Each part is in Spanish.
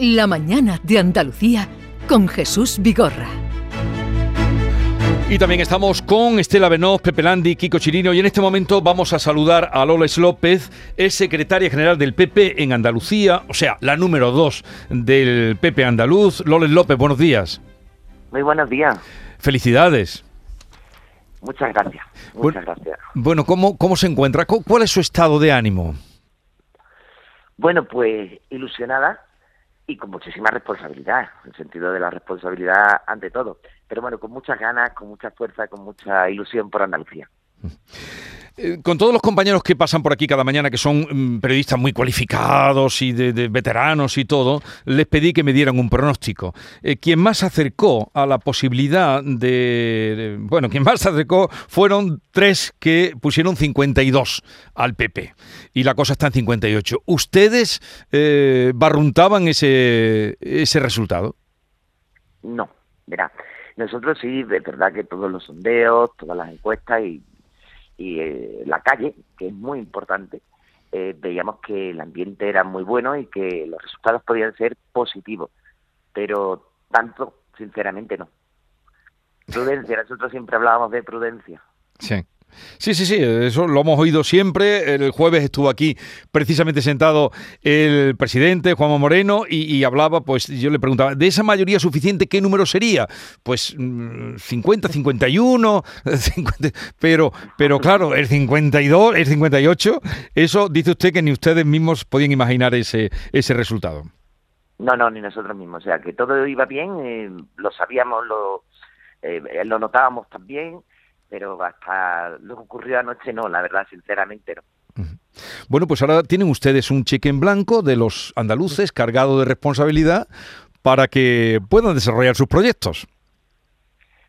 La mañana de Andalucía con Jesús Vigorra. Y también estamos con Estela Benoz, Pepe Landi, Kiko Chirino y en este momento vamos a saludar a Loles López, es secretaria general del PP en Andalucía, o sea, la número dos del PP andaluz. Loles López, buenos días. Muy buenos días. Felicidades. Muchas gracias. Muchas gracias. Bueno, ¿cómo, ¿cómo se encuentra? ¿Cuál es su estado de ánimo? Bueno, pues ilusionada y con muchísima responsabilidad, en el sentido de la responsabilidad ante todo. Pero bueno, con muchas ganas, con mucha fuerza, con mucha ilusión por Andalucía. Eh, con todos los compañeros que pasan por aquí cada mañana, que son mm, periodistas muy cualificados y de, veteranos y todo, les pedí que me dieran un pronóstico. Eh, quien más se acercó a la posibilidad de, Bueno, quien más se acercó fueron tres que pusieron 52 al PP. Y la cosa está en 58. ¿Ustedes eh, barruntaban ese, ese resultado? No, verá. Nosotros sí, es verdad que todos los sondeos, todas las encuestas y y eh, la calle, que es muy importante, eh, veíamos que el ambiente era muy bueno y que los resultados podían ser positivos, pero tanto, sinceramente, no. Prudencia, nosotros siempre hablábamos de prudencia. Sí. Sí, sí, sí, eso lo hemos oído siempre. El jueves estuvo aquí precisamente sentado el presidente Juan Moreno y, hablaba, pues yo le preguntaba, ¿de esa mayoría suficiente qué número sería? Pues 50, 51, 50, pero, pero claro, el 52, el 58, eso dice usted que ni ustedes mismos podían imaginar ese, ese resultado. No, no, ni nosotros mismos. O sea, que todo iba bien, eh, lo sabíamos, lo, eh, lo notábamos también pero hasta lo que ocurrió anoche no, la verdad, sinceramente no. Bueno, pues ahora tienen ustedes un cheque en blanco de los andaluces cargado de responsabilidad para que puedan desarrollar sus proyectos.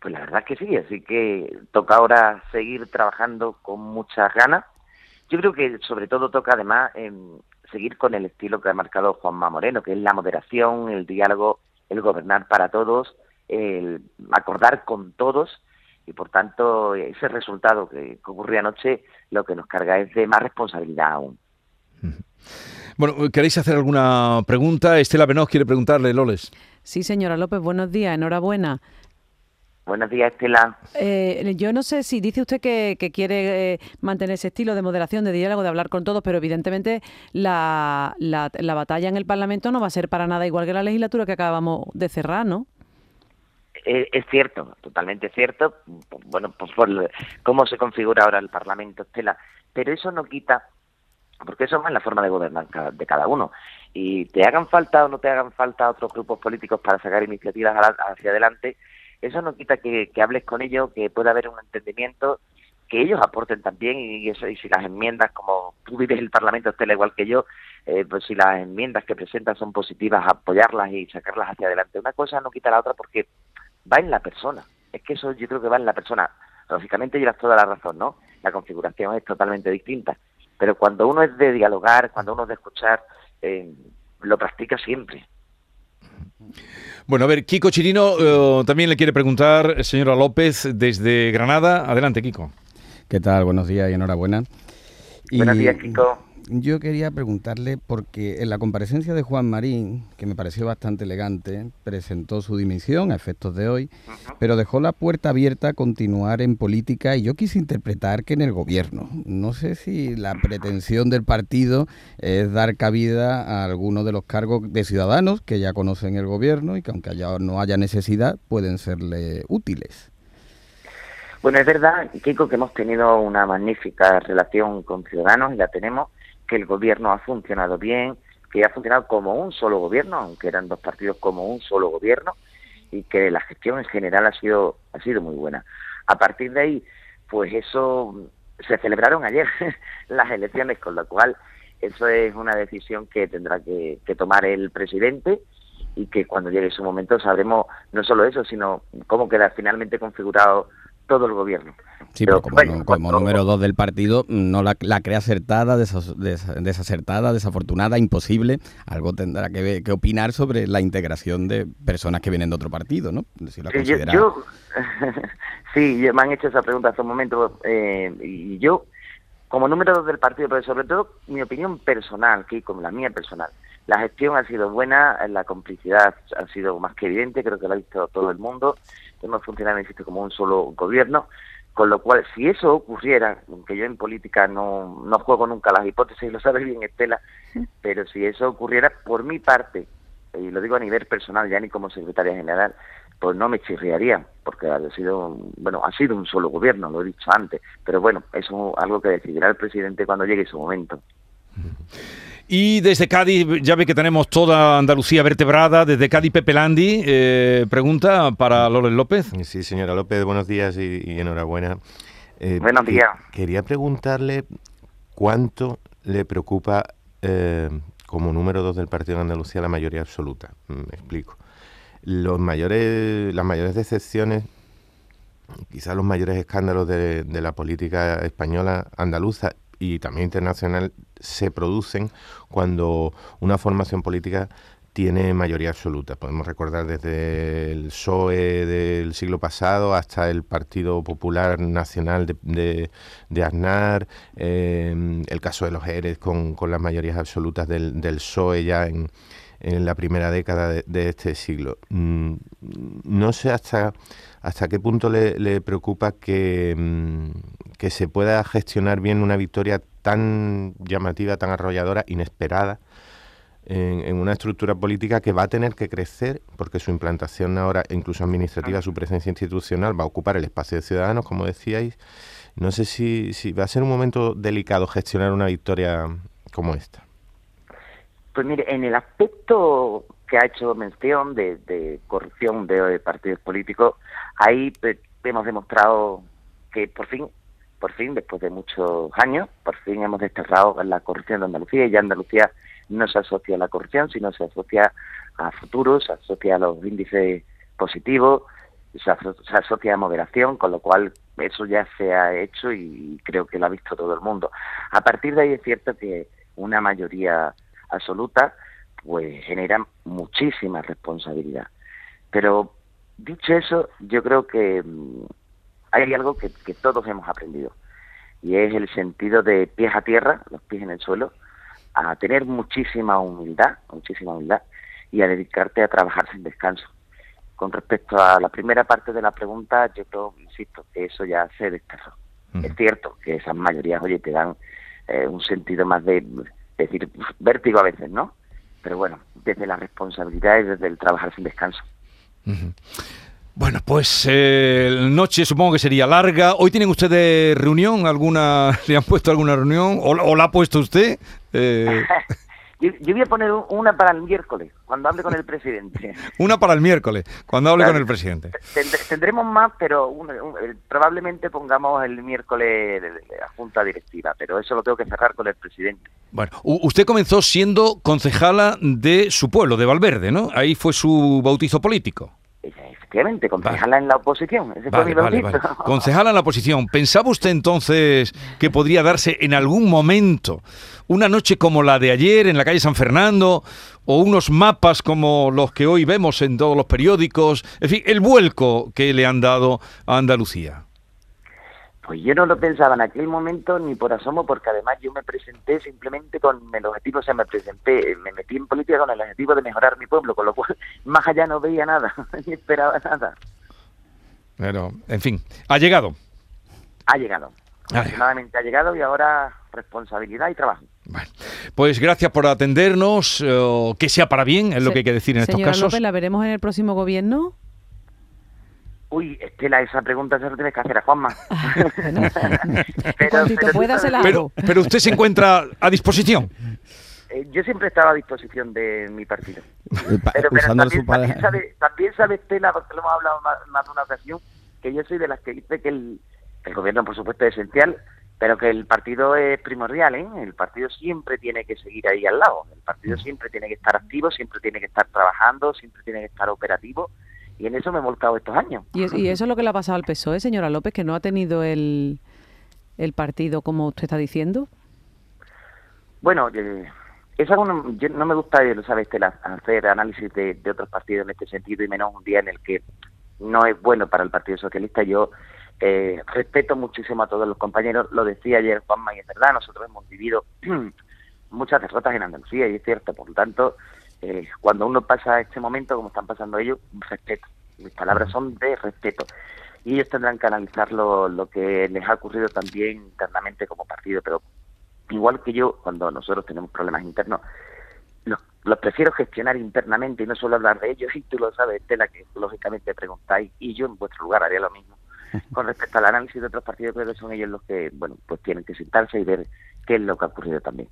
Pues la verdad es que sí, así que toca ahora seguir trabajando con muchas ganas. Yo creo que sobre todo toca además seguir con el estilo que ha marcado Juanma Moreno, que es la moderación, el diálogo, el gobernar para todos, el acordar con todos y por tanto ese resultado que, ocurrió anoche lo que nos carga es de más responsabilidad aún. Bueno, ¿queréis hacer alguna pregunta? Estela Benoz quiere preguntarle, Loles. Sí, señora López, buenos días, enhorabuena. Buenos días, Estela. Eh, yo no sé si dice usted que, quiere eh, mantener ese estilo de moderación, de diálogo, de hablar con todos, pero evidentemente la, la, la batalla en el Parlamento no va a ser para nada igual que la legislatura que acabamos de cerrar, ¿no? Es, cierto, totalmente cierto. Bueno, pues por cómo se configura ahora el Parlamento, Estela. Pero eso no quita, porque eso es la forma de gobernar de cada uno. Y te hagan falta o no te hagan falta otros grupos políticos para sacar iniciativas hacia adelante, eso no quita que, hables con ellos, que pueda haber un entendimiento, que ellos aporten también y, eso, y si las enmiendas, como tú vives el Parlamento, Estela, igual que yo, eh, pues si las enmiendas que presentan son positivas, apoyarlas y sacarlas hacia adelante. Una cosa no quita la otra porque va en la persona. Es que eso yo creo que va en la persona. Lógicamente llevas toda la razón, ¿no? La configuración es totalmente distinta. Pero cuando uno es de dialogar, cuando uno es de escuchar, eh, lo practica siempre. Bueno, a ver, Kiko Chirino eh, también le quiere preguntar, señora López, desde Granada. Adelante, Kiko. ¿Qué tal? Buenos días y enhorabuena. Buenos días, Kiko yo quería preguntarle, porque en la comparecencia de Juan Marín, que me pareció bastante elegante, presentó su dimisión a efectos de hoy, pero dejó la puerta abierta a continuar en política y yo quise interpretar que en el gobierno. No sé si la pretensión del partido es dar cabida a algunos de los cargos de ciudadanos que ya conocen el gobierno y que aunque no haya necesidad pueden serle útiles. Bueno, es verdad, Kiko, que hemos tenido una magnífica relación con Ciudadanos y la tenemos que el gobierno ha funcionado bien, que ha funcionado como un solo gobierno, aunque eran dos partidos como un solo gobierno, y que la gestión en general ha sido, ha sido muy buena. A partir de ahí, pues eso se celebraron ayer las elecciones, con lo cual eso es una decisión que tendrá que, que tomar el presidente y que cuando llegue su momento sabremos no solo eso, sino cómo queda finalmente configurado todo el gobierno. Sí, pero, como, número dos del partido, no la, crea acertada, desacertada, desafortunada, imposible. Algo tendrá que, que, opinar sobre la integración de personas que vienen de otro partido, ¿no? Si yo, sí, me han hecho esa pregunta hace un momento eh, y yo, como número dos del partido, pero sobre todo mi opinión personal, que como la mía personal, La gestión ha sido buena, la complicidad ha sido más que evidente, creo que lo ha visto todo el mundo. Hemos funcionado, insisto, como un solo gobierno. Con lo cual, si eso ocurriera, aunque yo en política no, no juego nunca las hipótesis, lo sabe bien Estela, pero si eso ocurriera, por mi parte, y lo digo a nivel personal, ya ni como secretaria general, pues no me chirriaría, porque ha sido, bueno, ha sido un solo gobierno, lo he dicho antes, pero bueno, eso es algo que decidirá el presidente cuando llegue su momento. Y desde Cádiz, ya ve que tenemos toda Andalucía vertebrada. Desde Cádiz, Pepe Landi, eh, pregunta para Loles López. Sí, señora López, buenos días y, enhorabuena. Eh, buenos días. quería preguntarle cuánto le preocupa eh, como número dos del Partido de Andalucía la mayoría absoluta. Mm, me explico. Los mayores, las mayores decepciones, quizás los mayores escándalos de la política española andaluza y también internacional se producen cuando una formación política tiene mayoría absoluta. Podemos recordar desde el PSOE del siglo pasado hasta el Partido Popular Nacional de, de, Aznar, em, el caso de los ERES con, con las mayorías absolutas del, del PSOE ya en, en la primera década de, este siglo. Mm, no sé hasta, hasta qué punto le, preocupa que, mm, que se pueda gestionar bien una victoria tan llamativa, tan arrolladora, inesperada, en, una estructura política que va a tener que crecer, porque su implantación ahora, incluso administrativa, su presencia institucional, va a ocupar el espacio de ciudadanos, como decíais. No sé si, si va a ser un momento delicado gestionar una victoria como esta. Pues mire, en el aspecto que ha hecho mención de, corrupción de, partidos políticos, ahí pues, hemos demostrado que por fin por fin, después de muchos años, por fin hemos desterrado la corrupción de Andalucía y ya Andalucía no se asocia a la corrupción, sino se asocia a futuros, se asocia a los índices positivos, se, asocia a moderación, con lo cual eso ya se ha hecho y creo que lo ha visto todo el mundo. A partir de ahí es cierto que una mayoría absoluta pues genera muchísima responsabilidad. Pero dicho eso, yo creo que mm, hay algo que, todos hemos aprendido y es el sentido de pies a tierra, los pies en el suelo, a tener muchísima humildad, muchísima humildad y a dedicarte a trabajar sin descanso. Con respecto a la primera parte de la pregunta, yo creo, insisto, que eso ya se desterró. Es cierto que esas mayorías, oye, te dan eh, un sentido más de, decir, vértigo a veces, ¿no? Pero bueno, desde la responsabilidad y desde el trabajar sin descanso. Bueno, pues eh, noche supongo que sería larga. ¿Hoy tienen ustedes reunión? ¿Alguna ¿Le han puesto alguna reunión? ¿O, la ha puesto usted? Eh... yo, voy a poner una para el miércoles, cuando hable con el presidente. una para el miércoles, cuando hable con el presidente. tendremos más, pero probablemente pongamos el miércoles la junta directiva, pero eso lo tengo que cerrar con el presidente. Bueno, usted comenzó siendo concejala de su pueblo, de Valverde, ¿no? Ahí fue su bautizo político. Efectivamente, concejala en la oposición. Ese Concejala en la oposición. ¿Pensaba usted entonces que podría darse en algún momento una noche como la de ayer en la calle San Fernando o unos mapas como los que hoy vemos en todos los periódicos? En fin, el vuelco que le han dado a Andalucía. Pues yo no lo pensaba en aquel momento ni por asomo, porque además yo me presenté simplemente con el objetivo, o sea, me presenté, me metí en política con el objetivo de mejorar mi pueblo, con lo cual más allá no veía nada, ni esperaba nada. Pero, en fin, ha llegado. Ha llegado. Afortunadamente ha llegado y ahora responsabilidad y trabajo. Bueno, pues gracias por atendernos, que sea para bien, es lo que hay que decir en estos casos. López, ¿la veremos en el próximo gobierno? Uy, Estela, esa pregunta se la tienes que hacer a Juanma. pero, pero, usted se encuentra a disposición. Eh, yo siempre estaba a disposición de mi partido. pero, también, sabe, Estela, porque lo hemos hablado más, de una ocasión, que yo soy de las que dice que el, el gobierno, por supuesto, es esencial, pero que el partido es primordial, ¿eh? El partido siempre tiene que seguir ahí al lado. El partido siempre tiene que estar activo, siempre tiene que estar trabajando, siempre tiene que estar operativo y en eso me he volcado estos años. ¿Y, eso es lo que le ha pasado al PSOE, señora López, que no ha tenido el, el partido como usted está diciendo? Bueno, eh, es algo, no me gusta, lo sabes, hacer análisis de, otros partidos en este sentido y menos un día en el que no es bueno para el Partido Socialista. Yo eh, respeto muchísimo a todos los compañeros, lo decía ayer Juanma y es verdad, nosotros hemos vivido muchas derrotas en Andalucía, y es cierto. Por lo tanto, eh, cuando uno pasa este momento, como están pasando ellos, respeto. Mis palabras son de respeto. Y ellos tendrán que analizar lo, lo que les ha ocurrido también internamente como partido. Pero igual que yo, cuando nosotros tenemos problemas internos, los, los prefiero gestionar internamente y no solo hablar de ellos. Y tú lo sabes, Tela, que lógicamente preguntáis. Y yo en vuestro lugar haría lo mismo. Con respecto al análisis de otros partidos, creo que son ellos los que, bueno, pues tienen que sentarse y ver qué es lo que ha ocurrido también.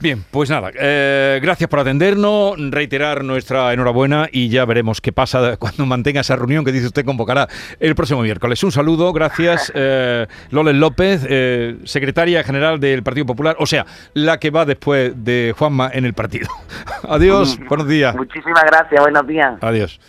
Bien, pues nada, eh, gracias por atendernos, reiterar nuestra enhorabuena y ya veremos qué pasa cuando mantenga esa reunión que dice usted convocará el próximo miércoles. Un saludo, gracias eh, Loles López, eh, secretaria general del Partido Popular, o sea, la que va después de Juanma en el partido. Adiós, buenos días. Muchísimas gracias, buenos días. Adiós.